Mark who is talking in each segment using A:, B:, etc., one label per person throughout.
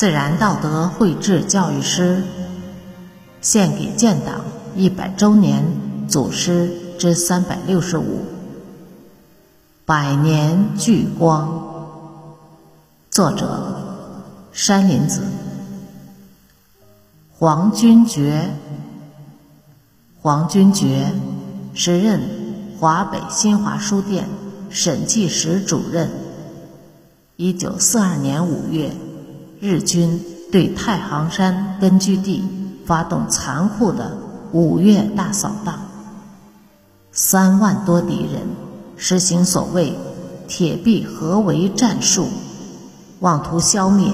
A: 自然道德绘制教育诗，献给建党一百周年祖师之三百六十五。百年聚光，作者山林子。黄君觉，黄君觉，时任华北新华书店审计室主任。一九四二年五月。日军对太行山根据地发动残酷的五月大扫荡，三万多敌人实行所谓“铁壁合围”战术，妄图消灭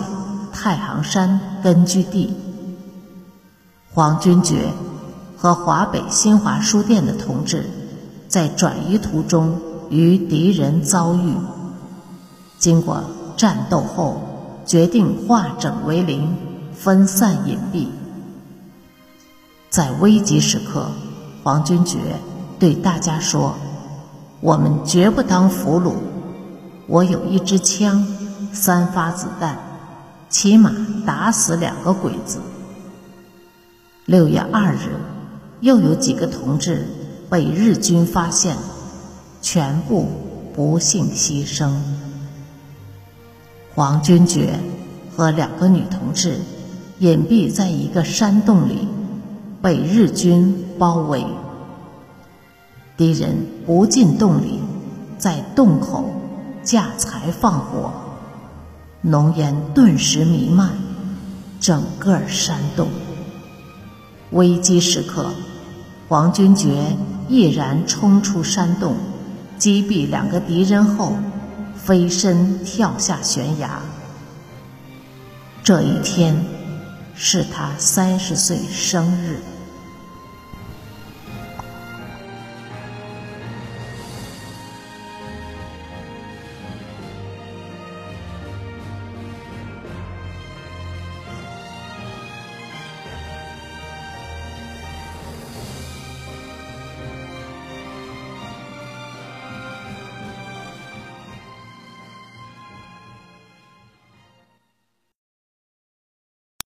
A: 太行山根据地。黄君觉和华北新华书店的同志在转移途中与敌人遭遇，经过战斗后。决定化整为零，分散隐蔽。在危急时刻，黄君觉对大家说：“我们绝不当俘虏。我有一支枪，三发子弹，起码打死两个鬼子。”六月二日，又有几个同志被日军发现，全部不幸牺牲。黄君觉和两个女同志隐蔽在一个山洞里，被日军包围。敌人不进洞里，在洞口架柴放火，浓烟顿时弥漫整个山洞。危机时刻，黄君觉毅然冲出山洞，击毙两个敌人后。飞身跳下悬崖。这一天是他三十岁生日。